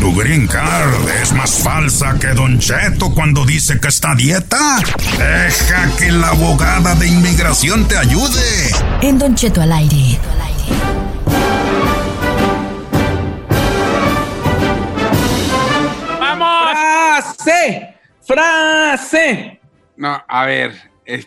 Tu green card es más falsa que Don Cheto cuando dice que está a dieta, deja que la abogada de inmigración te ayude. En Don Cheto al aire. ¡Vamos! ¡Frase! ¡Frase! No, a ver,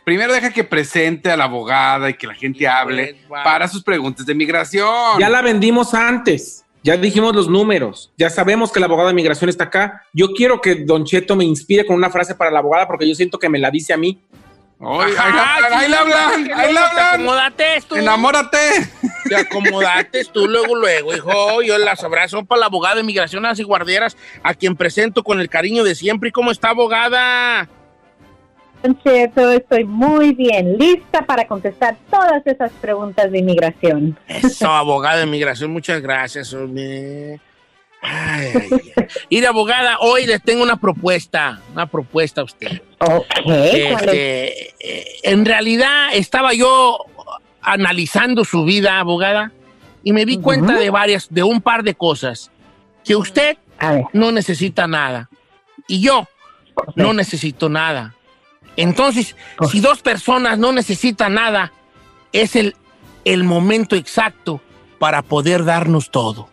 primero deja que presente a la abogada y que la gente hable Pues, para sus preguntas de migración. Ya la vendimos antes. Ya dijimos los números. Ya sabemos que la abogada de migración está acá. Yo quiero que Don Cheto me inspire con una frase para la abogada porque yo siento que me la dice a mí. Ay, Ajá, ahí, la- ahí le hablan, ahí Te hablan. acomodates tú. Enamórate. Te acomodates tú luego, luego, hijo. Yo las abrazo para la abogada de migraciones y guarderas, a quien presento con el cariño de siempre. ¿Y cómo está, abogada? Cheto, estoy muy bien, lista para contestar todas esas preguntas de inmigración. Eso, abogada de migración, muchas gracias, hombre. Ay, ay, ay. Mire, abogada, hoy les tengo una propuesta, una propuesta a usted. Ok. Este, eh, en realidad estaba yo analizando su vida, abogada, y me di cuenta de varias, de un par de cosas. Que usted no necesita nada y yo no necesito nada. Entonces, si dos personas no necesitan nada, es el, el momento exacto para poder darnos todo.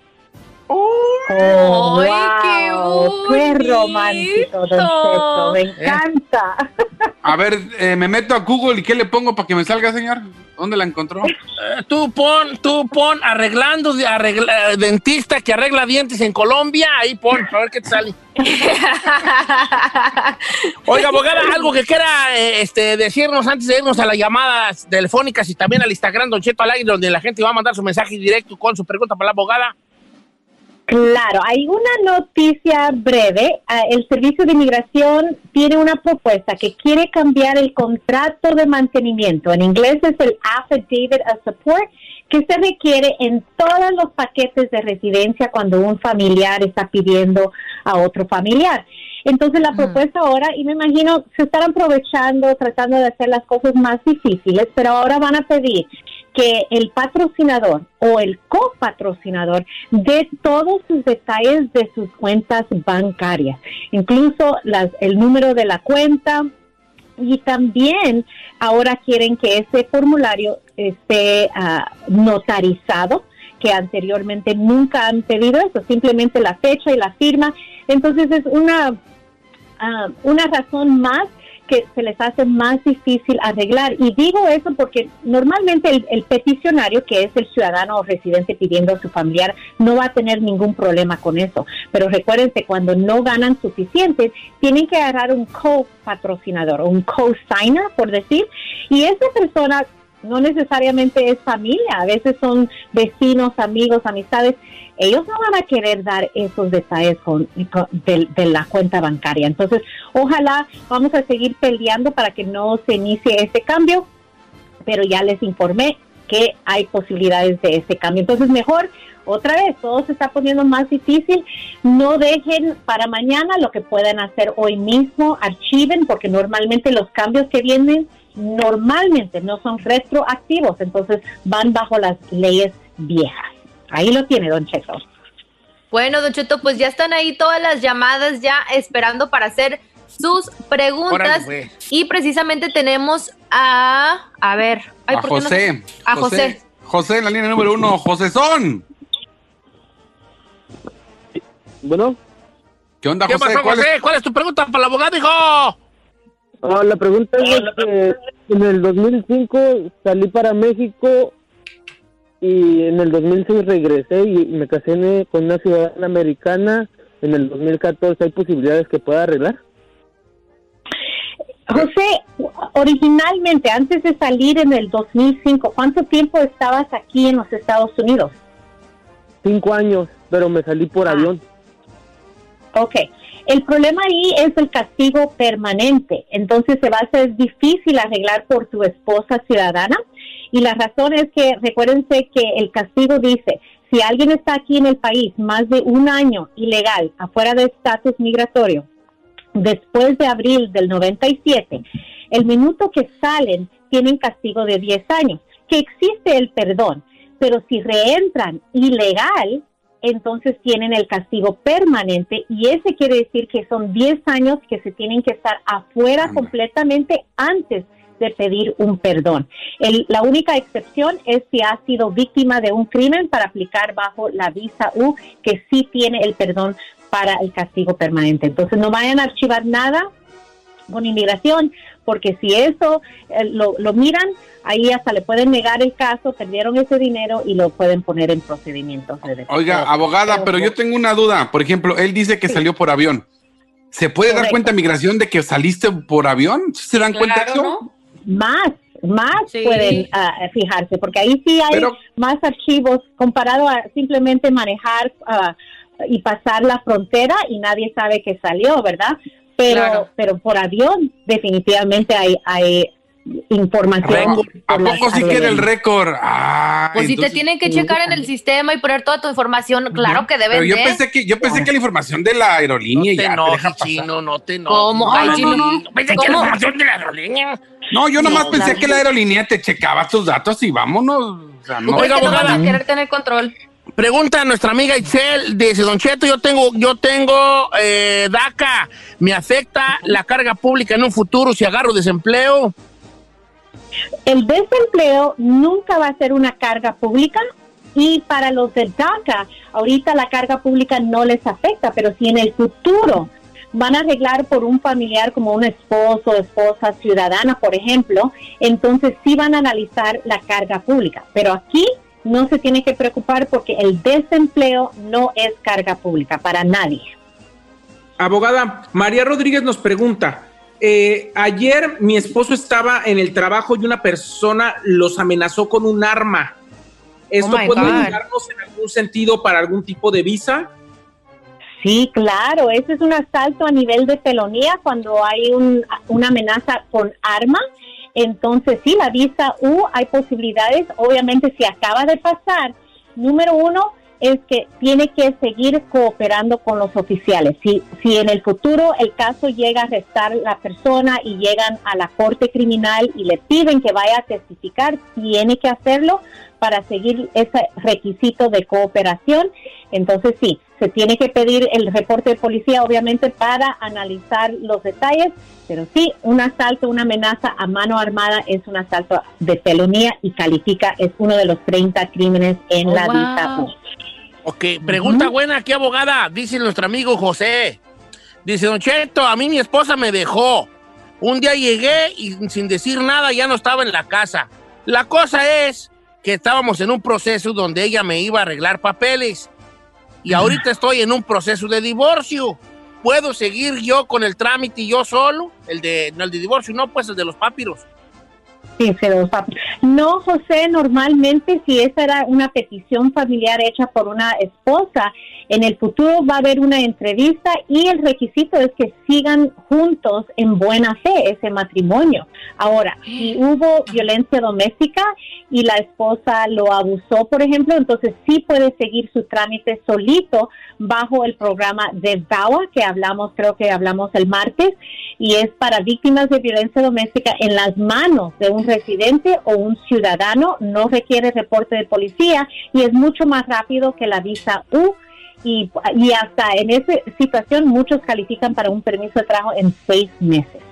Oh, ¡Ay, qué wow, qué bonito! romántico, Don Cheto, me encanta. A ver, eh, me meto a Google y ¿qué le pongo para que me salga, señor? ¿Dónde la encontró? Eh, tú pon, tú pon arreglando, de- arregla- eh, dentista que arregla dientes en Colombia, ahí pon, a ver qué te sale. Oiga, abogada, algo que quiera eh, este, decirnos antes de irnos a las llamadas telefónicas y también al Instagram Don Cheto al aire, donde la gente va a mandar su mensaje directo con su pregunta para la abogada. Claro, hay una noticia breve. Ah, El Servicio de Inmigración tiene una propuesta que quiere cambiar el contrato de mantenimiento. En inglés es el Affidavit of Support, que se requiere en todos los paquetes de residencia cuando un familiar está pidiendo a otro familiar. Entonces la propuesta ahora, y me imagino, se están aprovechando, tratando de hacer las cosas más difíciles, pero ahora van a pedir que el patrocinador o el copatrocinador dé todos sus detalles de sus cuentas bancarias, incluso las, el número de la cuenta, y también ahora quieren que ese formulario esté ah, notarizado, que anteriormente nunca han pedido eso, simplemente la fecha y la firma. Entonces es una, ah, una razón más que se les hace más difícil arreglar. Y digo eso porque normalmente el, peticionario, que es el ciudadano o residente pidiendo a su familiar, no va a tener ningún problema con eso. Pero recuérdense, cuando no ganan suficiente, tienen que agarrar un co-patrocinador un co-signer, por decir, y esa persona no necesariamente es familia, a veces son vecinos, amigos, amistades. Ellos no van a querer dar esos detalles con, con- de, de la cuenta bancaria. Entonces, ojalá vamos a seguir peleando para que no se inicie este cambio, pero ya les informé que hay posibilidades de este cambio. Entonces, mejor, otra vez, todo se está poniendo más difícil. No dejen para mañana lo que puedan hacer hoy mismo, archiven, porque normalmente los cambios que vienen normalmente no son retroactivos, entonces van bajo las leyes viejas. Ahí lo tiene, don Cheto. Bueno, Don Cheto, pues ya están ahí todas las llamadas ya esperando para hacer sus preguntas. Órale, pues. Y precisamente tenemos a. A ver. ay, a ¿por qué no- José. a José. José en la línea número uno. José Son. Bueno, ¿Qué onda, ¿Qué José? pasó, ¿Cuál es- José? ¿Cuál es tu pregunta para el abogado, hijo? Ah, la pregunta es de que en el 2005 salí para México y en el 2006 regresé y me casé con una ciudadana americana. En el 2014 hay posibilidades que pueda arreglar. José, originalmente, antes de salir en el 2005, ¿cuánto tiempo estabas aquí en los Estados Unidos? Cinco años, pero me salí por Ah. avión. Ok. El problema ahí es el castigo permanente. Entonces se va a hacer difícil arreglar por tu esposa ciudadana. Y la razón es que recuérdense que el castigo dice, si alguien está aquí en el país más de un año ilegal, afuera de estatus migratorio, después de abril del 97, el minuto que salen tienen castigo de 10 años, que existe el perdón, pero si reentran ilegal, entonces tienen el castigo permanente y ese quiere decir que son 10 años que se tienen que estar afuera completamente antes de pedir un perdón. El- la única excepción es si ha sido víctima de un crimen para aplicar bajo la visa U, que sí tiene el perdón para el castigo permanente. Entonces no vayan a archivar nada con inmigración, porque si eso eh, lo, lo miran, ahí hasta le pueden negar el caso, perdieron ese dinero y lo pueden poner en procedimientos de deporte. Oiga, abogada, pero yo tengo una duda. Por ejemplo, él dice que salió por avión. ¿Se puede dar cuenta migración de que saliste por avión? ¿Sí ¿Se dan cuenta de eso? ¿no? Más, más Sí. pueden ah, fijarse, porque ahí sí hay Pero- más archivos comparado a simplemente manejar ah, y pasar la frontera y nadie sabe que salió, ¿verdad? Pero, Claro. pero por avión definitivamente hay, hay información. ¿A poco sí quiere el récord? Ah, Pues si te tienen que checar en el sistema y poner toda tu información, claro que deben Pero yo pensé que, yo pensé que la información de la No aerolínea te ya pasar. chino, no te enojes. ¿Cómo? No, Ay, no, chino. no, no. Pensé que la ¿Cómo? información de la aerolínea. No, yo nomás No, pensé la- que la aerolínea te checaba tus datos y vámonos. O sea, no. Oiga, no abogada. a querer tener control. Pregunta a nuestra amiga Itzel, dice, Don Cheto, yo tengo, yo tengo eh, DACA, ¿me afecta la carga pública en un futuro si agarro desempleo? El desempleo nunca va a ser una carga pública y para los del DACA, ahorita la carga pública no les afecta, pero si en el futuro van a arreglar por un familiar como un esposo, esposa, ciudadana, por ejemplo, entonces sí van a analizar la carga pública. Pero aquí no se tiene que preocupar porque el desempleo no es carga pública para nadie. Abogada, María Rodríguez nos pregunta, eh, ayer mi esposo estaba en el trabajo y una persona los amenazó con un arma. ¿Esto Oh puede ayudarnos en algún sentido para algún tipo de visa? Sí, claro, ese es un asalto a nivel de felonía cuando hay un- una amenaza con arma. Entonces, sí, la visa U hay posibilidades. Obviamente, si acaba de pasar, número uno es que tiene que seguir cooperando con los oficiales. Si, si en el futuro el caso llega a arrestar la persona y llegan a la corte criminal y le piden que vaya a testificar, tiene que hacerlo para seguir ese requisito de cooperación. Entonces sí, se tiene que pedir el reporte de policía obviamente para analizar los detalles, pero sí, un asalto, una amenaza a mano armada es un asalto de felonía y califica, es uno de los 30 crímenes en Oh, la wow. visa U. Ok, pregunta buena aquí, abogada, dice nuestro amigo José. Dice, Don Cheto, a mí mi esposa me dejó. Un día llegué y sin decir nada ya no estaba en la casa. La cosa es que estábamos en un proceso donde ella me iba a arreglar papeles. Y ahorita estoy en un proceso de divorcio. ¿Puedo seguir yo con el trámite yo solo? El de, no, el de divorcio, no, pues el de los papiros. No, José, normalmente si esa era una petición familiar hecha por una esposa, en el futuro va a haber una entrevista y el requisito es que sigan juntos en buena fe ese matrimonio. Ahora, si hubo violencia doméstica y la esposa lo abusó, por ejemplo, entonces sí puede seguir su trámite solito bajo el programa de VAWA que hablamos, creo que hablamos el martes, y es para víctimas de violencia doméstica en las manos de un residente o un ciudadano, no requiere reporte de policía y es mucho más rápido que la visa U. Y, y hasta en esa situación muchos califican para un permiso de trabajo en seis meses.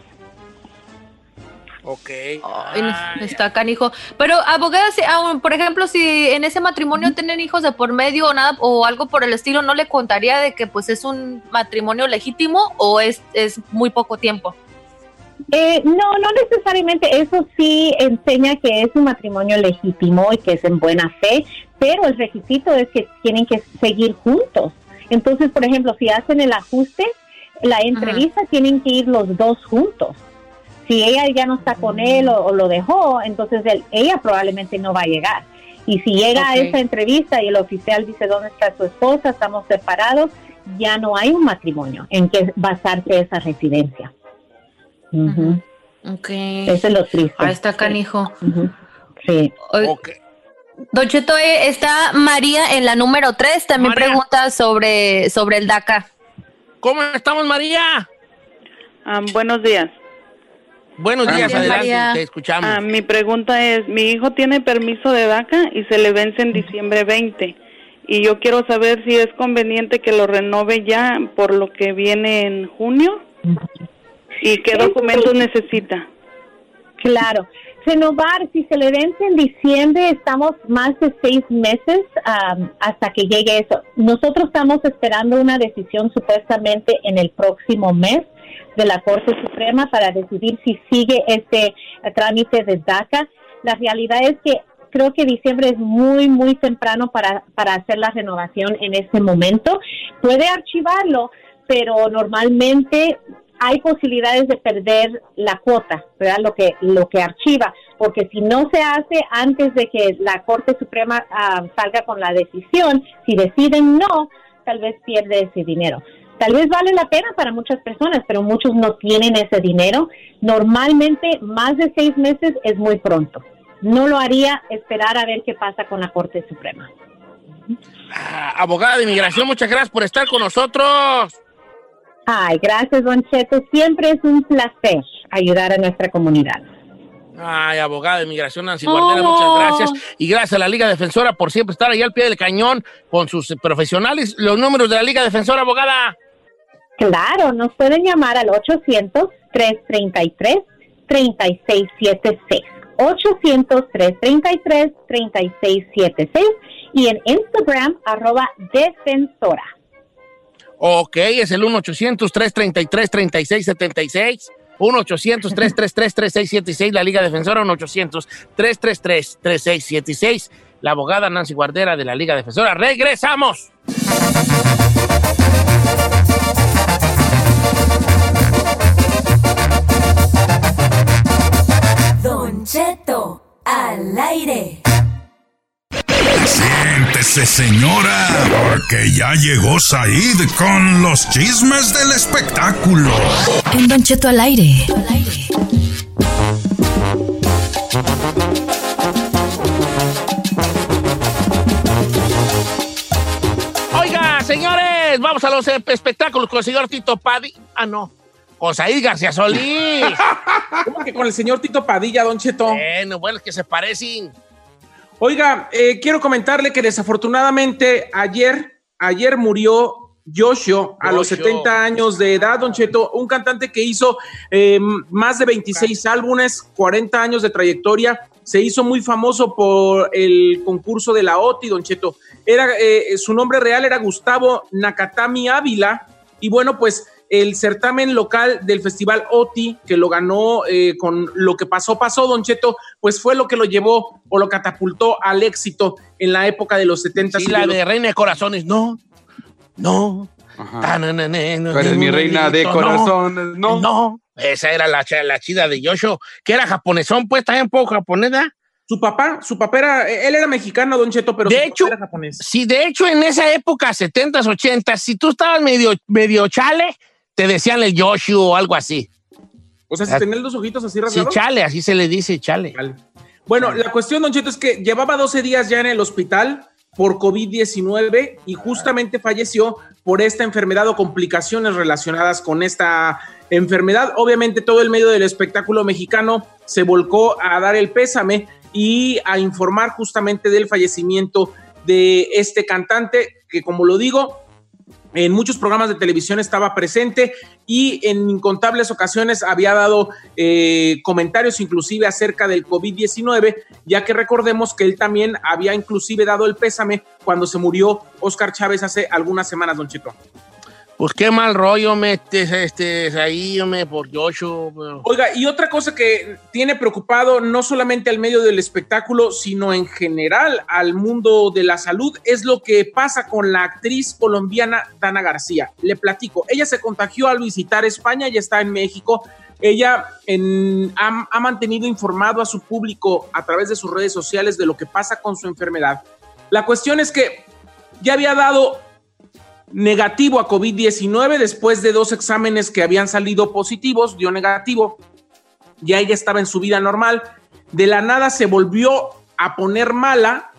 Ok. Ay, no, está canijo. Pero, abogada, si, ah, por ejemplo, si en ese matrimonio tienen hijos de por medio o nada, o algo por el estilo, ¿no le contaría de que pues es un matrimonio legítimo o es, es muy poco tiempo? Eh, no, no necesariamente. Eso sí enseña que es un matrimonio legítimo y que es en buena fe, pero el requisito es que tienen que seguir juntos. Entonces, por ejemplo, si hacen el ajuste, la entrevista tienen que ir los dos juntos. Si ella ya no está con él o, o lo dejó, entonces él- ella probablemente no va a llegar. Y si llega a esa entrevista y el oficial dice dónde está su esposa, estamos separados, ya no hay un matrimonio en que basarse esa residencia. Ujú. Ok. Eso es lo triste. Ahí está canijo. Ujú. Sí. Ok. Don Cheto, eh, está María en la número 3, también María. pregunta sobre, sobre el DACA. ¿Cómo estamos, María? Ah, buenos días. Buenos días, días, adelante, María. te escuchamos. Ah, mi pregunta es, mi hijo tiene permiso de DACA y se le vence en diciembre 20 y yo quiero saber si es conveniente que lo renove ya por lo que viene en junio y qué documentos necesita. Claro. Renovar, si se le vence en diciembre, estamos más de seis meses hasta que llegue eso. Nosotros estamos esperando una decisión supuestamente en el próximo mes de la Corte Suprema para decidir si sigue este eh, trámite de DACA. La realidad es que creo que diciembre es muy, muy temprano para, para hacer la renovación en este momento. Puede archivarlo, pero normalmente hay posibilidades de perder la cuota, ¿verdad? Lo que lo que archiva, porque si no se hace antes de que la Corte Suprema ah, salga con la decisión, si deciden no, tal vez pierde ese dinero. Tal vez vale la pena para muchas personas, pero muchos no tienen ese dinero. Normalmente más de seis meses es muy pronto. No lo haría esperar a ver qué pasa con la Corte Suprema. Abogada de inmigración, muchas gracias por estar con nosotros. Ay, gracias, Don Cheto. Siempre es un placer ayudar a nuestra comunidad. Ay, abogada de inmigración Nancy Guardera, muchas gracias. Y gracias a la Liga Defensora por siempre estar ahí al pie del cañón con sus eh, profesionales. Los números de la Liga Defensora, abogada. Claro, nos pueden llamar al 800-333-3676. 800-333-3676 y en Instagram, arroba defensora. Ok, es el 1-800-333-3676. 1-800-333-3676, la Liga Defensora, 1-800-333-3676. La abogada Nancy Guardera de la Liga Defensora. ¡Regresamos! Don Cheto, al aire. Siéntese, señora, porque ya llegó Said con los chismes del espectáculo. En Don Cheto al aire. Oiga, señores, vamos a los espectáculos con el señor Tito Paddy. Ah, no. Con Said García Solís. ¿Cómo que con el señor Tito Padilla, Don Cheto? bueno, bueno, es que se parecen. Oiga, eh, quiero comentarle que desafortunadamente ayer, ayer murió Yoshio a los Yoshio. 70 años de edad, Don Cheto, un cantante que hizo eh, más de 26 álbumes, 40 años de trayectoria, se hizo muy famoso por el concurso de la OTI, Don Cheto. Era, eh, su nombre real era Gustavo Nakatami Ávila, y bueno, pues el certamen local del Festival OTI, que lo ganó eh, con lo que pasó, pasó, Don Cheto, pues fue lo que lo llevó o lo catapultó al éxito en la época de los 70. Sí, la de Reina de Corazones, no. No. Tú eres mi reina de corazones, no. No. Esa era la, la chida de Yoshio, que era japonesón, pues también un poco japonesa. Su papá, su papá era, él era mexicano, Don Cheto, pero De su hecho, papá era japonés. Sí, de hecho, en esa época, 70s, 80s, si tú estabas medio, medio chale, te decían el Yoshio o algo así. O sea, si tenía los ojitos así Sí, rasgados. chale, así se le dice, chale. Bueno, la cuestión, Don Cheto, es que llevaba 12 días ya en el hospital por COVID-19 y justamente falleció por esta enfermedad o complicaciones relacionadas con esta enfermedad. Obviamente todo el medio del espectáculo mexicano se volcó a dar el pésame y a informar justamente del fallecimiento de este cantante que, como lo digo, en muchos programas de televisión estaba presente y en incontables ocasiones había dado eh, comentarios inclusive acerca del COVID-19, ya que recordemos que él también había inclusive dado el pésame cuando se murió Oscar Chávez hace algunas semanas, don Cheto. Pues qué mal rollo metes este, ahí, me por Joshua. Oiga, y otra cosa que tiene preocupado no solamente al medio del espectáculo, sino en general al mundo de la salud, es lo que pasa con la actriz colombiana Dana García. Le platico, ella se contagió al visitar España, ya está en México. Ella ha, ha mantenido informado a su público a través de sus redes sociales de lo que pasa con su enfermedad. La cuestión es que ya había dado negativo a COVID-19 después de dos exámenes que habían salido positivos, dio negativo, ya ella estaba en su vida normal, de la nada se volvió a poner mala,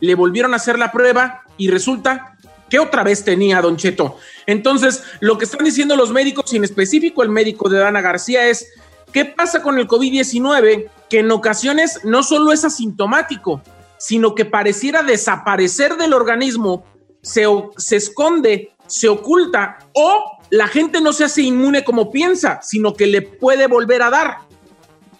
le volvieron a hacer la prueba y resulta que otra vez tenía Don Cheto. Entonces, lo que están diciendo los médicos, y en específico el médico de Dana García, es, ¿qué pasa con el COVID-19? Que en ocasiones no solo es asintomático, sino que pareciera desaparecer del organismo se, se esconde, se oculta o la gente no se hace inmune como piensa, sino que le puede volver a dar.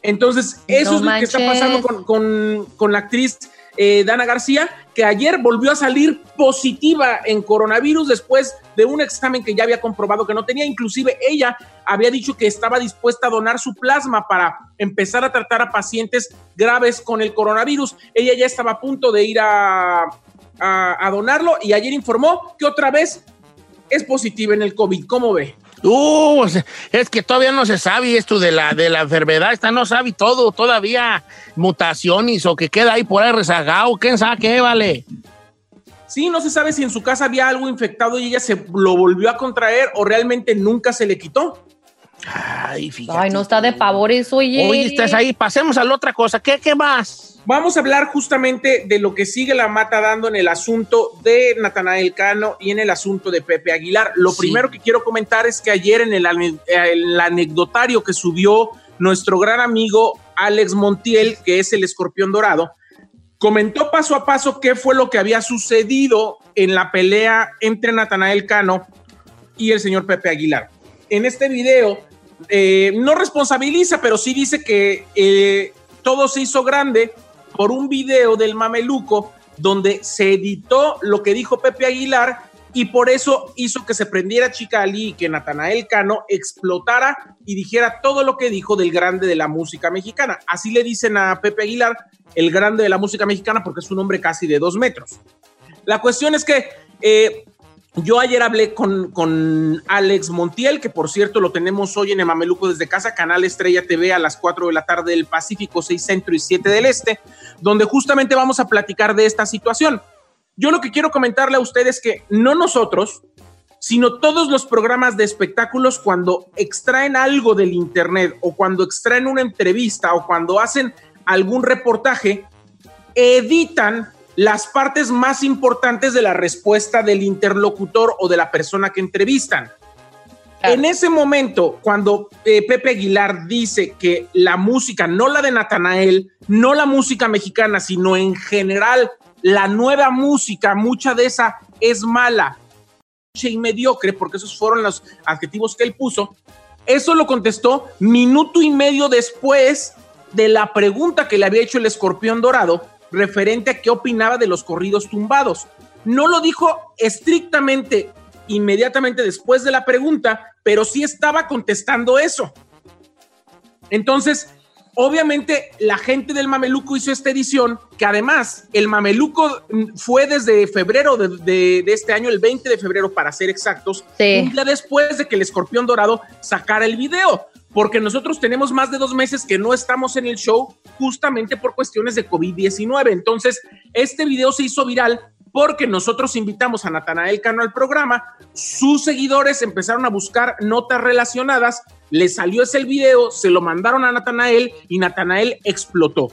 Entonces, eso es lo que está pasando con, la actriz eh, Dana García, que ayer volvió a salir positiva en coronavirus después de un examen que ya había comprobado que no tenía. Inclusive ella había dicho que estaba dispuesta a donar su plasma para empezar a tratar a pacientes graves con el coronavirus. Ella ya estaba a punto de ir a, a, donarlo y ayer informó que otra vez es positiva en el COVID. ¿Cómo ve? Uh, es que todavía no se sabe esto de la, de la enfermedad, esta no sabe todo, todavía mutaciones o que queda ahí por ahí rezagado, quién sabe qué, vale. Sí, no se sabe si en su casa había algo infectado y ella se lo volvió a contraer o realmente nunca se le quitó. Ay, fíjate. Ay, no está de pavor eso, oye. Oye, estás ahí, pasemos a la otra cosa. ¿Qué, qué más? Vamos a hablar justamente de lo que sigue la mata dando en el asunto de Natanael Cano y en el asunto de Pepe Aguilar. Lo primero que quiero comentar es que ayer en el, el, anecdotario que subió nuestro gran amigo Alex Montiel, que es el escorpión dorado, comentó paso a paso qué fue lo que había sucedido en la pelea entre Natanael Cano y el señor Pepe Aguilar. En este video eh, no responsabiliza, pero sí dice que eh, todo se hizo grande por un video del mameluco donde se editó lo que dijo Pepe Aguilar y por eso hizo que se prendiera Chicali y que Natanael Cano explotara y dijera todo lo que dijo del grande de la música mexicana. Así le dicen a Pepe Aguilar, el grande de la música mexicana, porque es un hombre casi de dos metros. La cuestión es que eh, yo ayer hablé con, con, Alex Montiel, que por cierto lo tenemos hoy en Emameluco desde casa, Canal Estrella TV a las 4 de la tarde del Pacífico, 6 Centro y 7 del Este, donde justamente vamos a platicar de esta situación. Yo lo que quiero comentarle a ustedes es que no nosotros, sino todos los programas de espectáculos cuando extraen algo del Internet o cuando extraen una entrevista o cuando hacen algún reportaje, editan las partes más importantes de la respuesta del interlocutor o de la persona que entrevistan. En ese momento, cuando eh, Pepe Aguilar dice que la música, no la de Natanael, no la música mexicana, sino en general la nueva música, mucha de esa es mala y mediocre, porque esos fueron los adjetivos que él puso, eso lo contestó minuto y medio después de la pregunta que le había hecho el escorpión dorado referente a qué opinaba de los corridos tumbados. No lo dijo estrictamente inmediatamente después de la pregunta, pero sí estaba contestando eso. Entonces, obviamente la gente del Mameluco hizo esta edición, que además el Mameluco fue desde febrero de, este año, el 20 de febrero para ser exactos, un día después de que el escorpión dorado sacara el video porque nosotros tenemos más de dos meses que no estamos en el show justamente por cuestiones de COVID-19. Entonces, este video se hizo viral porque nosotros invitamos a Natanael Cano al programa, sus seguidores empezaron a buscar notas relacionadas, le salió ese video, se lo mandaron a Natanael y Natanael explotó.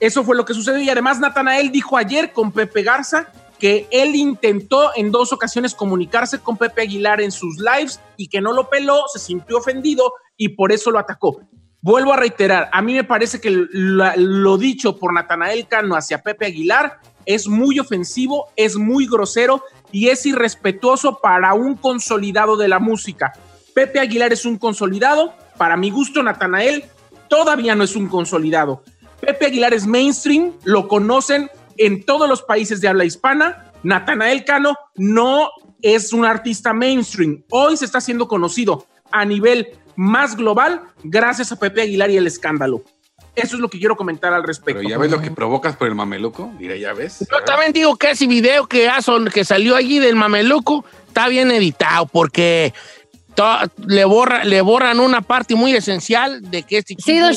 Eso fue lo que sucedió y además Natanael dijo ayer con Pepe Garza que él intentó en dos ocasiones comunicarse con Pepe Aguilar en sus lives y que no lo peló, se sintió ofendido y por eso lo atacó. Vuelvo a reiterar, a mí me parece que lo, dicho por Natanael Cano hacia Pepe Aguilar es muy ofensivo, es muy grosero y es irrespetuoso para un consolidado de la música. Pepe Aguilar es un consolidado, para mi gusto Natanael todavía no es un consolidado. Pepe Aguilar es mainstream, lo conocen en todos los países de habla hispana. Natanael Cano no es un artista mainstream. Hoy se está haciendo conocido a nivel más global gracias a Pepe Aguilar y el escándalo. Eso es lo que quiero comentar al respecto. Pero ya ves lo que provocas por el mameluco. Mira, ya ves. Yo también digo que ese video que, que salió allí del mameluco está bien editado porque to- le, borra, le borran una parte muy esencial de que este Sí, Don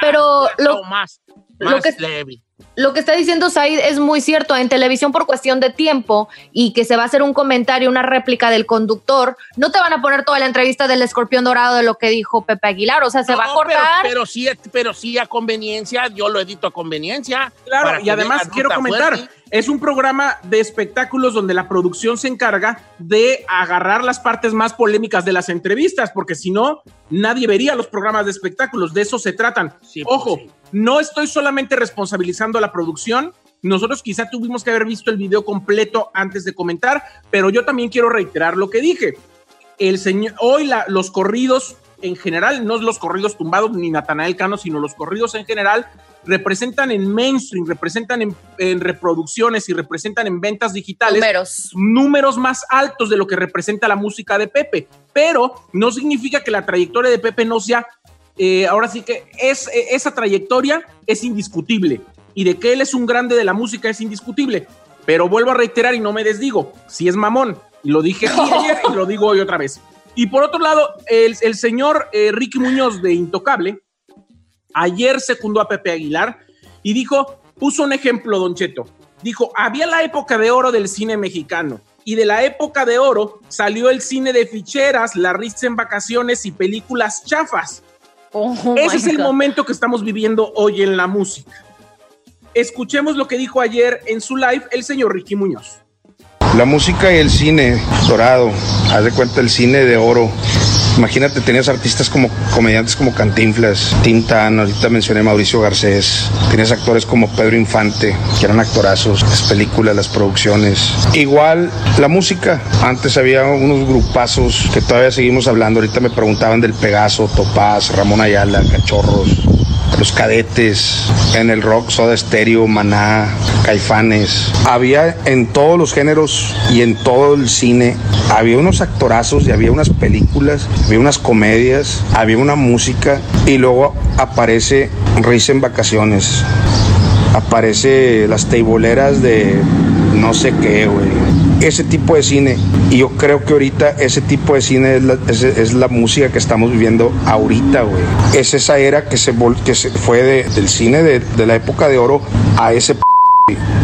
pero lo, más, lo más que- leve. Lo que está diciendo Said es muy cierto. En televisión, por cuestión de tiempo y que se va a hacer un comentario, una réplica del conductor, no te van a poner toda la entrevista del escorpión dorado de lo que dijo Pepe Aguilar. O sea, se va a cortar. Pero, pero sí, pero sí a conveniencia, yo lo edito a conveniencia. Claro, y además quiero comentar, fuerte. es un programa de espectáculos donde la producción se encarga de agarrar las partes más polémicas de las entrevistas, porque si no, nadie vería los programas de espectáculos, de eso se tratan. pues Ojo, no estoy solamente responsabilizando a la producción, nosotros quizá tuvimos que haber visto el video completo antes de comentar, pero yo también quiero reiterar lo que dije. El señor, hoy la- los corridos en general, no los corridos tumbados ni Natanael Cano, sino los corridos en general, representan en mainstream, representan en, en reproducciones y representan en ventas digitales Números. números más altos de lo que representa la música de Pepe. Pero no significa que la trayectoria de Pepe no sea, eh, ahora sí que es, eh, esa trayectoria es indiscutible. Y de que él es un grande de la música es indiscutible. Pero vuelvo a reiterar y no me desdigo, si es mamón. Y lo dije ayer y lo digo hoy otra vez. Y por otro lado, el, el señor eh, Ricky Muñoz de Intocable, ayer secundó a Pepe Aguilar y dijo, puso un ejemplo, Don Cheto. Dijo, había la época de oro del cine mexicano y de la época de oro salió el cine de ficheras, la risa en vacaciones y películas chafas. Ese es el momento que estamos viviendo hoy en la música. Escuchemos lo que dijo ayer en su live el señor Ricky Muñoz. La música y el cine dorado, haz de cuenta el cine de oro. Imagínate, tenías artistas como comediantes como Cantinflas, Tintan, ahorita mencioné Mauricio Garcés, tenías actores como Pedro Infante, que eran actorazos, las películas, las producciones. Igual la música, antes había unos grupazos que todavía seguimos hablando, ahorita me preguntaban del Pegaso, Topaz, Ramón Ayala, Cachorros, los cadetes, en el rock, Soda Stereo, Maná, Caifanes. Había en todos los géneros y en todo el cine, había unos actorazos y había unas películas, había unas comedias, había una música y luego aparece Risa en Vacaciones. Aparece las teiboleras de no sé qué, güey. Ese tipo de cine. Y yo creo que ahorita ese tipo de cine es la, es, la música que estamos viviendo ahorita, güey. Es esa era que se, vol- que se fue de- del cine de, de la época de oro a ese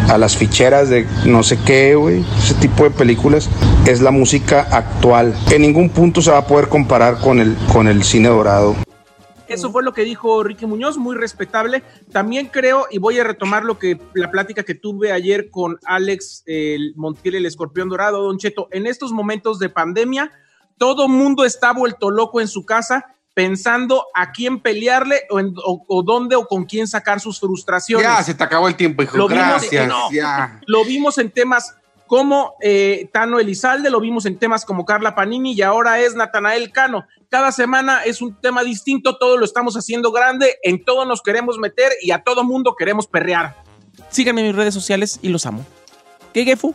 a las ficheras de no sé qué, güey. Ese tipo de películas es la música actual. En ningún punto se va a poder comparar con el, con el cine dorado. Eso fue lo que dijo Ricky Muñoz, muy respetable. También creo, y voy a retomar lo que la plática que tuve ayer con Alex el Montiel, el escorpión dorado, Don Cheto, en estos momentos de pandemia, todo mundo está vuelto loco en su casa pensando a quién pelearle o, en- o- o dónde o con quién sacar sus frustraciones. Ya, se te acabó el tiempo, hijo. Lo vimos- Gracias. no. Ya. Lo vimos en temas como eh, Tano Elizalde, lo vimos en temas como Carla Panini y ahora es Natanael Cano. Cada semana es un tema distinto, todo lo estamos haciendo grande, en todo nos queremos meter y a todo mundo queremos perrear. Síganme en mis redes sociales y los amo. ¿Qué, Gefu?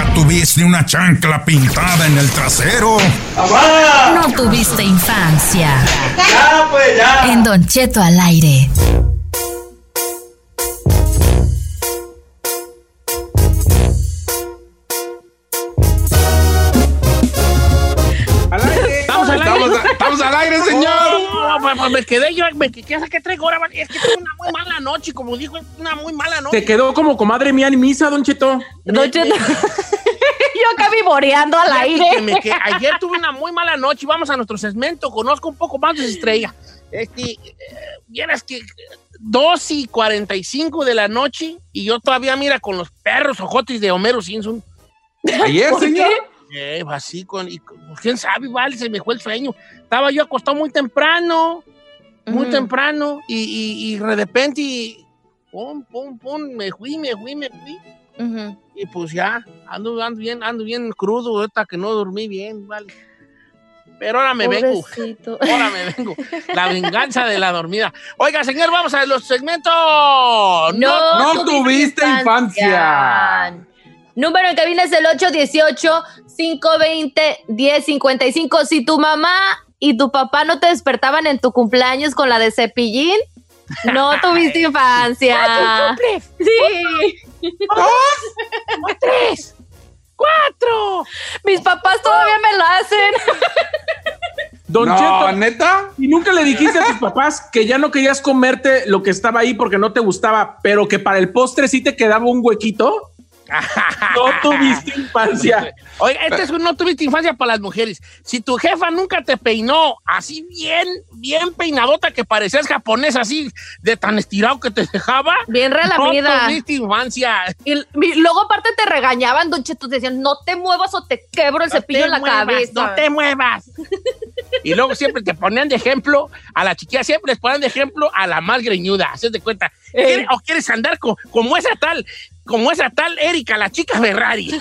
Nunca tuviste una chancla pintada en el trasero. No tuviste infancia. Ya, pues, ya. En Don Cheto al aire. No, me quedé yo, me quedé que traigo ahora. Es que tuve una muy mala noche, como dijo, es una muy mala noche. Te quedó como comadre mía en misa, Don Cheto. Don Cheto. Yo acá vivoreando al aire. que ayer tuve una muy mala noche. Vamos a nuestro segmento. Conozco un poco más de esa estrella. Este, eh, vieras que 2 y 45 de la noche y yo todavía, mira, con los perros ojotes de Homero Simpson. Ayer, ¿Por señor. qué? Eh, así con, y, quién sabe, vale, se me fue el sueño. Estaba yo acostado muy temprano, muy temprano, y, y, y de repente, y pum, pum, pum, me fui, me fui, me fui. Y pues ya, ando, ando bien, ando bien crudo, ahorita que no dormí bien, vale. Pero ahora me vengo. Ahora me vengo. La venganza de la dormida. Oiga, señor, vamos a los segmentos. No, no tuviste infancia. Número en cabina es el 818-520-1055. Si tu mamá y tu papá no te despertaban en tu cumpleaños con la de cepillín, no tuviste infancia. Sí. ¿Dos? ¿Tres? ¡Cuatro! Mis papás todavía me lo hacen. Don No, Cheto. ¿neta? ¿Y nunca le dijiste a tus papás que ya no querías comerte lo que estaba ahí porque no te gustaba, pero que para el postre sí te quedaba un huequito? No tuviste infancia. Oiga, este es un no tuviste infancia para las mujeres. Si tu jefa nunca te peinó así bien, bien peinadota que parecías japonesa, así de tan estirado que te dejaba. Bien relamida. No tuviste infancia. Y, y luego aparte te regañaban, Don Cheto, te decían, no te muevas o te quebro el No cepillo te en la muevas, cabeza. No te muevas. y luego siempre te ponían de ejemplo a la chiquilla, siempre les ponían de ejemplo a la más greñuda. ¿Haces de cuenta? ¿Quieres- ¿O quieres andar co- como esa tal, como esa tal Erika, la chica Ferrari?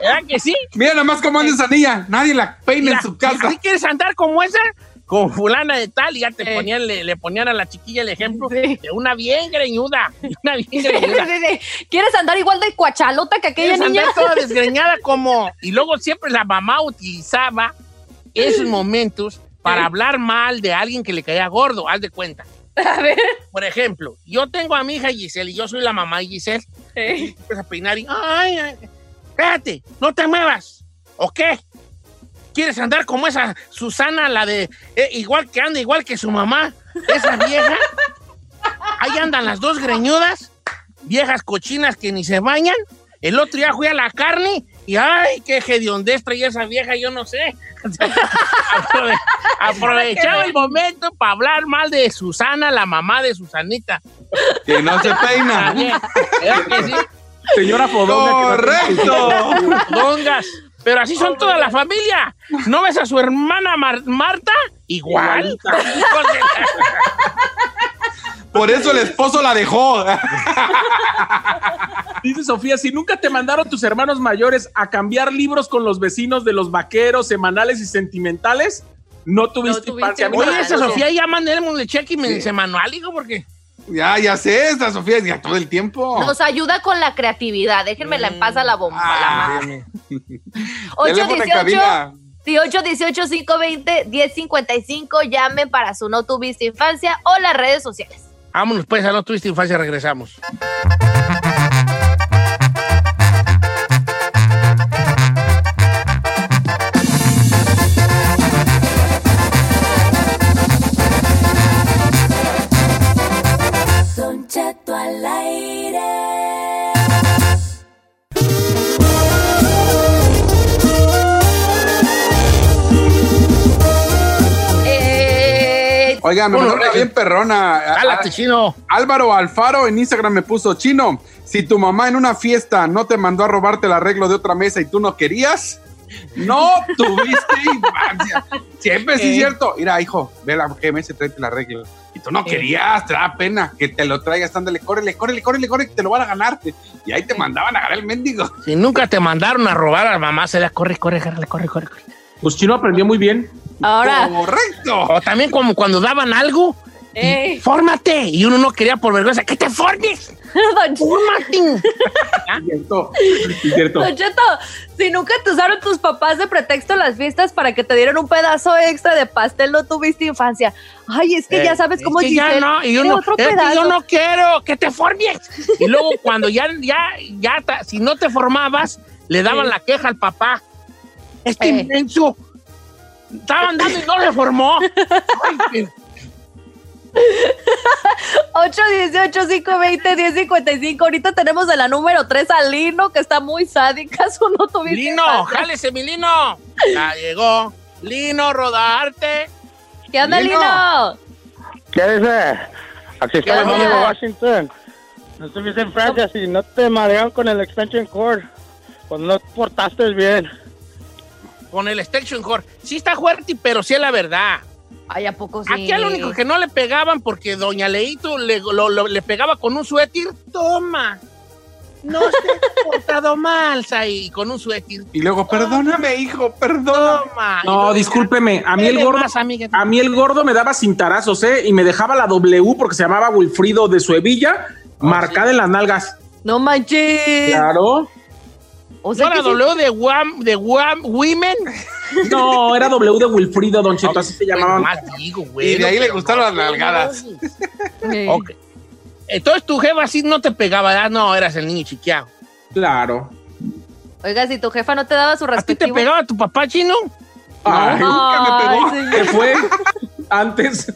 ¿Verdad que sí? Mira nada más cómo anda esa niña. Nadie la peina en su casa. ¿sí quieres andar como esa? Con fulana de tal, y ya te ponían, le, le ponían a la chiquilla el ejemplo de una bien greñuda. Una bien greñuda. Sí, sí, sí. ¿Quieres andar igual de cuachalota que aquella niña? andar toda desgreñada como... Y luego siempre la mamá utilizaba esos momentos para hablar mal de alguien que le caía gordo, haz de cuenta. A ver. Por ejemplo, yo tengo a mi hija Giselle y yo soy la mamá de Giselle. Y empieza a peinar y, ay, ay, espérate, no te muevas. ¿O qué? ¿Quieres andar como esa Susana, la de, eh, igual que anda, igual que su mamá, esa vieja? Ahí andan las dos greñudas. viejas cochinas que ni se bañan. El otro día fui a la carne y ¡ay, qué hediondez traía esa vieja! Yo no sé. Aprove- Aprovechaba el momento para hablar mal de Susana, la mamá de Susanita. Que no se peina. Señora no- ¡Correcto! Dongas. Pero así son toda la familia. ¿No ves a su hermana Mar- Marta? Igual. Por eso el esposo la dejó. Dice Sofía, si nunca te mandaron tus hermanos mayores a cambiar libros con los vecinos de los vaqueros, semanales y sentimentales, no tuviste, mí Oye, esa Sofía ya mandémosle cheque y me dice manual, hijo, porque. Ya, ya sé, esta Sofía ya todo el tiempo. Nos ayuda con la creatividad. Déjenmela en paz a la bomba. la Ah, madre. teléfono en 818 cabina. 1818 520 1055 llamen para su no tuviste infancia o las redes sociales. Vámonos, pues, a los Twist Infancia regresamos. Eh, Oiga, me mandó una bien perrona. Cálate, chino. Álvaro Alfaro en Instagram me puso, chino, si tu mamá en una fiesta no te mandó a robarte el arreglo de otra mesa y tú no querías, no tuviste infancia. Siempre sí Eh. es cierto. Mira, hijo, ve la y tráete el arreglo. Y tú no querías, te da pena que te lo traigas, ándale, córrele, córrele, córrele, córrele, que te lo van a ganar. Y ahí te mandaban a agarrar el mendigo. Si nunca te mandaron a robar a la mamá, se la corre, corre, corre, corre, corre. corre. Pues Chino aprendió muy bien. Ahora, Correcto. O también como cuando daban algo, eh, fórmate. Y uno no quería por vergüenza, que te formes. Fórmate. Cierto, es cierto. Don Cheto, si nunca te usaron tus papás de pretexto las fiestas para que te dieran un pedazo extra de pastel, no tuviste infancia. Ay, es que Eh, ya sabes es cómo que ya no, y yo quiere no, otro es que yo no quiero que te formes. Y luego cuando ya, ya, ya, ta- si no te formabas, le daban la queja al papá. Este Eh. inmenso. Estaban dando y no se formó. Ay, que- 818-520-1055. Ahorita tenemos de la número 3 a Lino, que está muy sádica. Su no tuviste Lino, jálese mi Lino. Ya llegó. Lino, rodarte. ¿Qué onda, Lino. Lino? ¿Qué dice? Aquí ¿Qué está onda? de Washington. No estuviste en Francia si no te marearon con el extension cord. Pues no portaste bien. Con el extension cord. Sí está fuerte, pero sí es la verdad. Ay, ¿a poco sí? Aquí al único que no le pegaban porque doña Leito le, lo- lo- le pegaba con un suéter. Toma. No se ha portado mal, Sai, con un suéter. Y luego, perdóname, hijo, perdóname. No, luego- discúlpeme, a mí el gordo, más, amiga. a mí el gordo me daba cintarazos, ¿eh? Y me dejaba la W porque se llamaba Wilfrido de su hebilla, marcada en las nalgas. No manches. Claro. O ¿No sea era sí- W de Wham, de Wham Women? No, era W de Wilfrido, Don Cheto, así se llamaban. Más digo, güey. Y de ahí le gustaron las nalgadas. Entonces tu jefa así no te pegaba, ¿verdad? No, eras el niño chiqueado. Claro. Oiga, si tu jefa no te daba su ¿A ti te respectivo... pegaba tu papá chino? Ay, nunca me pegó. Ay, ¿Qué fue? Antes.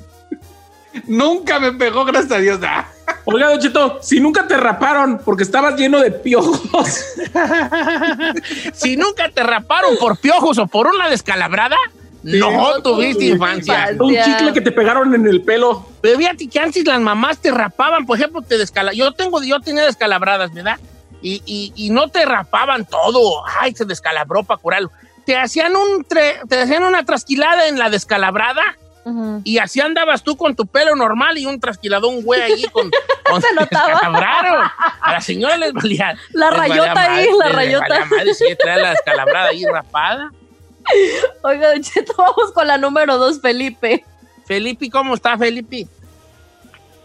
Nunca me pegó, gracias a Dios. Ah. Oiga, Don Cheto, si nunca te raparon porque estabas lleno de piojos. Si nunca te raparon por piojos o por una descalabrada, no tuviste infancia. Un chicle que te pegaron en el pelo. Pero fíjate que antes las mamás te rapaban, por ejemplo, te descala... Yo tengo, yo tenía descalabradas, ¿verdad? Y, y- y no te rapaban todo. Ay, se descalabró para curarlo. Te hacían un tre- te hacían una trasquilada en la descalabrada Y así andabas tú con tu pelo normal y un trasquiladón güey allí con, con Se notaba. A la señora les valía. La les valía rayota ahí, madre, la rayota. valía madre, sí, traía la descalabrada ahí rapada. Oiga, Don Cheto, vamos con la número 2, Felipe. Felipe, ¿cómo está Felipe?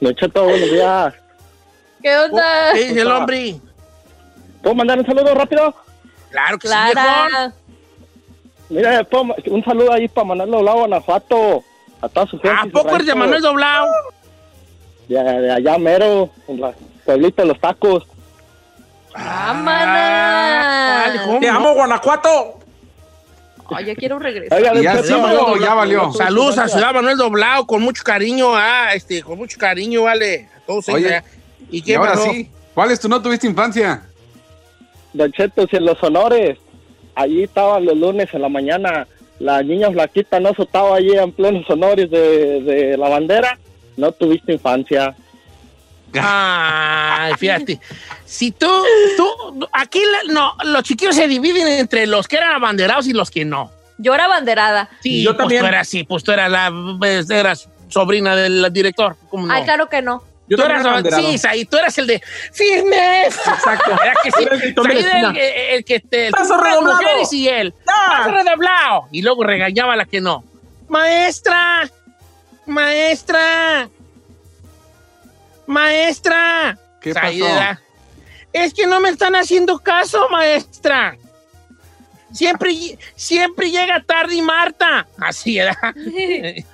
Don Cheto, buenos días. ¿Qué onda? ¿Qué dice el hombre? ¿Puedo mandar un saludo rápido? Claro que sí. Clara. Mira, ¿puedo ma- un saludo ahí para mandarlo a Guanajuato. A toda su gente. ¿A y poco eres de. Manuel Doblado? De, de allá mero, en la pueblita de los tacos. ¡Ah! ¿cómo Te amo, Guanajuato. Ay, ya quiero regresar. Oiga, Y ya Cheto, valió, ya valió. Saludos a Ciudad Manuel Doblado con mucho cariño, ah, este, con mucho cariño, vale, a todos ellos Oye, allá. ¿Y Y qué ahora pasó? sí, ¿Cuál es tu no tuviste infancia? Don Cheto, si en los honores, allí estaban los lunes en la mañana, la niña flaquita no soltaba allí en plenos honores de, de la bandera, no tuviste infancia. Ay, fíjate. Si tú, tú, aquí la- no, los chiquillos se dividen entre los que eran abanderados y los que no. Yo era banderada. Sí, Yo pues también. tú eras, sí, pues tú eras la, pues, eras sobrina del director. ¿cómo no? Ay, claro que no. Yo tú eras, era abanderado. sí, Saí, tú eras el de firmes. Exacto. Era que sí. El gritón de la Saí era el, esquina. el- el que te. el Paso las redoblado. mujeres y él. Paso redoblado. Y luego regañaba a la que no. Maestra. Maestra. Maestra. ¿Qué Saí pasó? era, Es que no me están haciendo caso, maestra. Siempre, siempre llega tarde y Marta. Así era.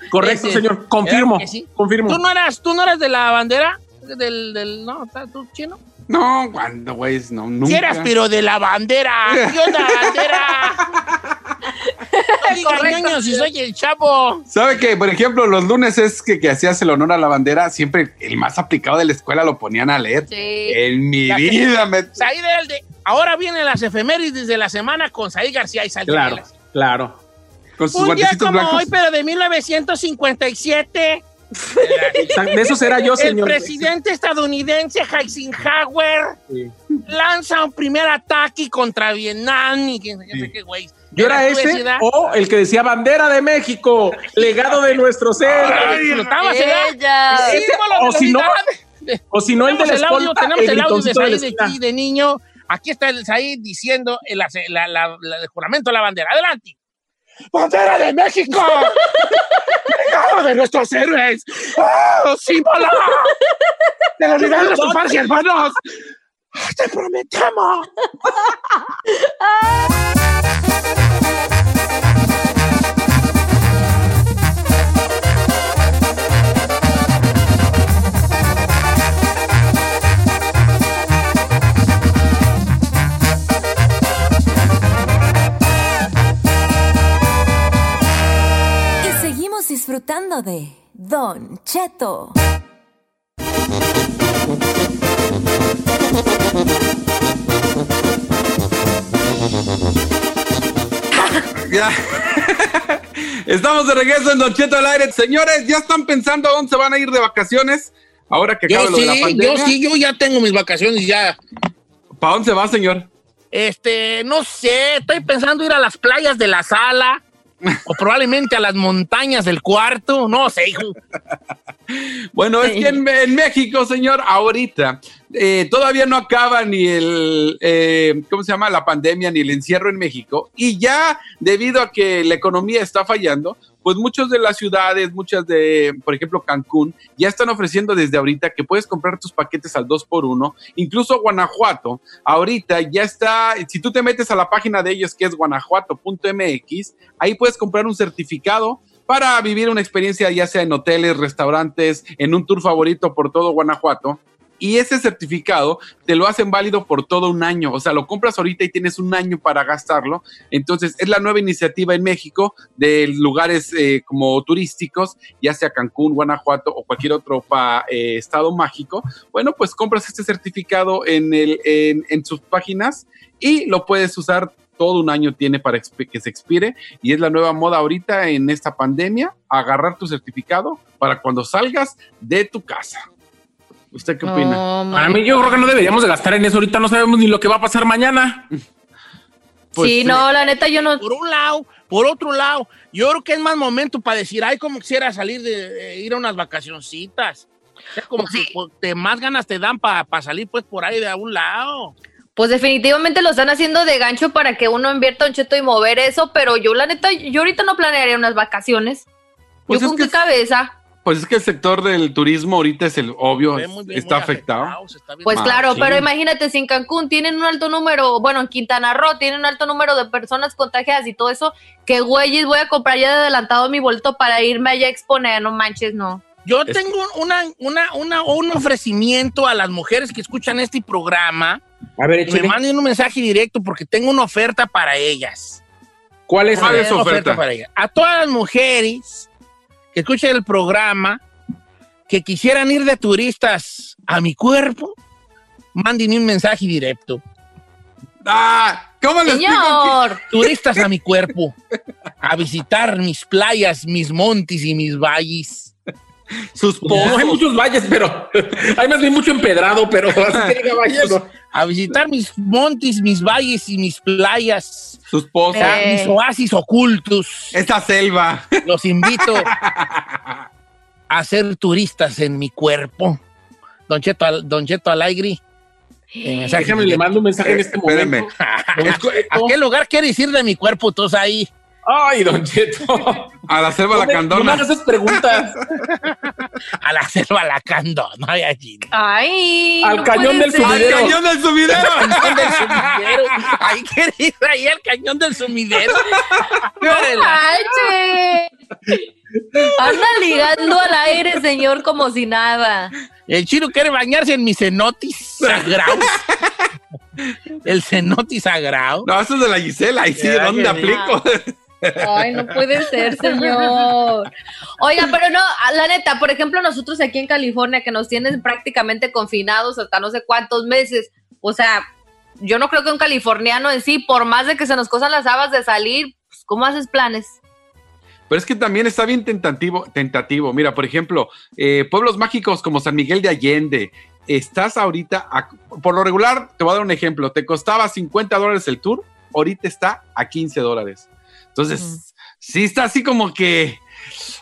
Correcto, Ese- señor. Confirmo. Confirmo. ¿Tú no eras, tú no eras de la bandera? Del, del, no, ¿tú chino? No, cuando, güey, no, nunca. Si eras, pero de la bandera. ¿Qué onda, bandera? No digas si soy el chavo. ¿Sabe que, por ejemplo, los lunes es que, que hacías el honor a la bandera? Siempre el más aplicado de la escuela lo ponían a leer. Sí. En mi Ya que- vida me... Said era el de. Ahora vienen las efemérides de la semana con Said García y Said Claro, claro. Con sus Un día como blancos. hoy, pero de 1957. De esos era yo, El señor. presidente estadounidense Eisenhower Sí. lanza un primer ataque contra Vietnam y no sé qué güey. Yo era ese o el que decía bandera de México, legado de nuestro ser. Ay, explotaba. Sí, símbolo o si no. O si no, el de la tenemos el audio, escolta, tenemos el, audio de de de, de niño. Aquí está el Said diciendo el, la, la- la- el juramento de la bandera. Adelante. ¡Bandera de México! ¡Legado de nuestros héroes! ¡Oh, símbolo! ¡De la unidad de nuestros padres y hermanos! ¡Te prometemos! disfrutando de Don Cheto. Ya. Estamos de regreso en Don Cheto al aire. Señores, ¿ya están pensando a dónde se van a ir de vacaciones? Ahora que Yo acaba lo de la sí, pandemia. yo sí, yo ya tengo mis vacaciones ya. ¿Para dónde se va, señor? Este, no sé, estoy pensando ir a las playas de la sala o probablemente a las montañas del cuarto, no sé, hijo. Bueno, es que en, en México, señor, ahorita eh, todavía no acaba ni el, eh, ¿cómo se llama? La pandemia ni el encierro en México. Y ya debido a que la economía está fallando, pues muchas de las ciudades, muchas de, por ejemplo, Cancún, ya están ofreciendo desde ahorita que puedes comprar tus paquetes al 2x1. Incluso Guanajuato, ahorita ya está, si tú te metes a la página de ellos que es guanajuato.mx, ahí puedes comprar un certificado para vivir una experiencia ya sea en hoteles, restaurantes, en un tour favorito por todo Guanajuato. Y ese certificado te lo hacen válido por todo un año. O sea, lo compras ahorita y tienes un año para gastarlo. Entonces, es la nueva iniciativa en México de lugares eh, como turísticos, ya sea Cancún, Guanajuato o cualquier otro eh, estado mágico. Bueno, pues compras este certificado en, en, sus páginas y lo puedes usar todo un año tiene para que se expire y es la nueva moda ahorita en esta pandemia, agarrar tu certificado para cuando salgas de tu casa. ¿Usted qué opina? Para mí, yo creo que no deberíamos de gastar en eso. Ahorita no sabemos ni lo que va a pasar mañana. Pues sí, no, la neta yo no. Por un lado, por otro lado, yo creo que es más momento para decir, ay, como quisiera salir de eh, ir a unas vacacioncitas. O sea, como que pues, te más ganas te dan para salir pues por ahí de a un lado. Pues definitivamente lo están haciendo de gancho para que uno invierta un cheto y mover eso, pero yo la neta, yo ahorita no planearía unas vacaciones. Pues yo con qué es- cabeza. Pues es que el sector del turismo ahorita es el obvio, bien, está afectado. Pues claro, pero imagínate, si en Cancún tienen un alto número, bueno, en Quintana Roo tienen un alto número de personas contagiadas y todo eso, que güeyes voy a comprar ya de adelantado mi boleto para irme allá a exponer, no manches, no. Yo tengo una, una, una, un ofrecimiento a las mujeres que escuchan este programa. A ver, que me manden un mensaje directo porque tengo una oferta para ellas. ¿Cuál es? ¿Cuál es Una oferta? para ellas. A todas las mujeres que escuchen el programa, que quisieran ir de turistas a mi cuerpo, mándenme un mensaje directo. Ah, ¿cómo le Señor. Turistas a mi cuerpo, a visitar mis playas, mis montes y mis valles. Sus Pues No hay muchos valles, pero hay más bien mucho empedrado, pero así que diga valles, no. A visitar mis montes, mis valles y mis playas. Sus pozas. Eh. Mis oasis ocultos. Esta selva. Los invito a ser turistas en mi cuerpo. Don Cheto, Al- Don Cheto Alegre. eh, Déjame, le mando un mensaje en este Espérame. momento. ¿A qué lugar quieres ir de mi cuerpo? Tú ahí. Ay, Don Cheto. A la selva No la No candona. hagas esas preguntas. A la selva la candona. Ay, allí. Ay. Al no cañón del ser. ¡Al sumidero. cañón del sumidero! Cañón del sumidero. Ahí quieres ir ahí al cañón del sumidero. ¡Manche! Anda ligando al aire, señor, como si nada. El chino quiere bañarse en mi cenotis sagrado. El cenotis sagrado. No, eso es de la Gisela. Ahí sí, ¿dónde aplico? Ay, no puede ser, señor. Oiga, pero no, la neta, por ejemplo, nosotros aquí en California, que nos tienen prácticamente confinados hasta no sé cuántos meses, o sea, yo no creo que un californiano en sí, por más de que se nos cosan las habas de salir, pues, ¿cómo haces planes? Pero es que también está bien tentativo. tentativo. Mira, por ejemplo, eh, pueblos mágicos como San Miguel de Allende. Estás ahorita, a- por lo regular, te voy a dar un ejemplo. Te costaba 50 dólares el tour, ahorita está a 15 dólares. Entonces, sí está así como que,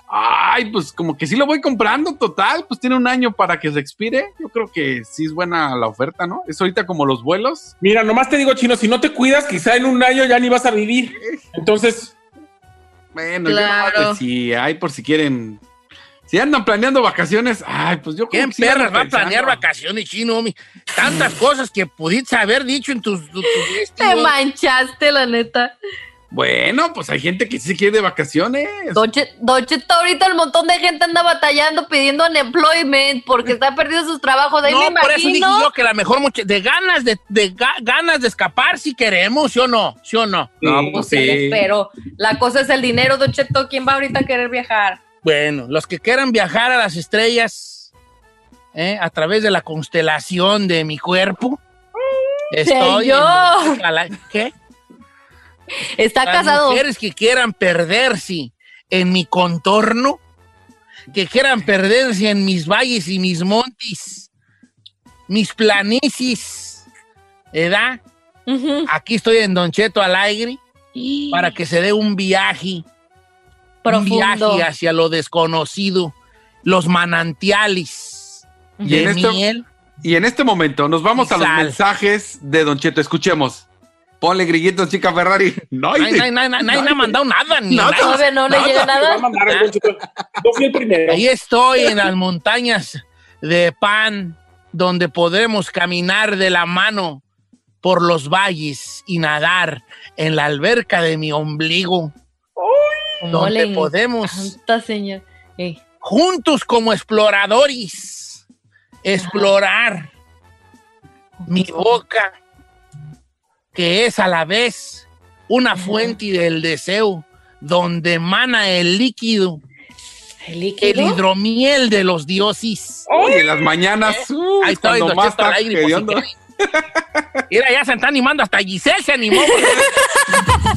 ay, pues como que sí lo voy comprando total, pues tiene un año para que se expire. Yo creo que sí es buena la oferta, ¿no? Es ahorita como los vuelos. Mira, nomás te digo, chino, si no te cuidas, quizá en un año ya ni vas a vivir. Entonces, Bueno, Claro. yo no sé si hay por si quieren. Si andan planeando vacaciones, ay, pues yo creo ¿Quién que sí van perras va a planear vacaciones, chino? mi? Tantas cosas que pudiste haber dicho en tus, tus, tus Te manchaste, la neta. Bueno, pues hay gente que sí se quiere de vacaciones. Don Che- Don Cheto, ahorita el montón de gente anda batallando pidiendo unemployment porque está perdiendo sus trabajos. Ahí No, me por eso dije yo que la mejor mucha- de ganas de, de ga- ganas de escapar si queremos, ¿sí o no? ¿Sí o no? No, No pues sí. pero la cosa es el dinero, Don Cheto. ¿Quién va ahorita a querer viajar? Bueno, los que quieran viajar a las estrellas ¿eh? a través de la constelación de mi cuerpo, estoy. Señor. en- ¿Qué? Está Las casado. mujeres que quieran perderse en mi contorno, que quieran perderse en mis valles y mis montes, mis planicies, ¿verdad? Ujú. Aquí estoy en Don Cheto Alegre para que se dé un viaje, un viaje hacia lo desconocido, los manantiales Y de en este- miel. Y en este momento nos vamos Y a los mensajes de Don Cheto. Escuchemos. Ponle grillitos, chica Ferrari. No, Nadie, me ha mandado nada, ni Nada. nada. No le llega nada. Yo fui el primero. Ahí estoy en las montañas de pan, donde podremos caminar de la mano por los valles y nadar en la alberca de mi ombligo, No donde le podemos señor. Ey. juntos como exploradores explorar mi boca, que es a la vez una fuente del deseo, donde emana el líquido, ¿El hidromiel de los dioses. En las mañanas. uh, Ahí estoy, cuando más está. Mira, ya se están animando, hasta Giselle se animó.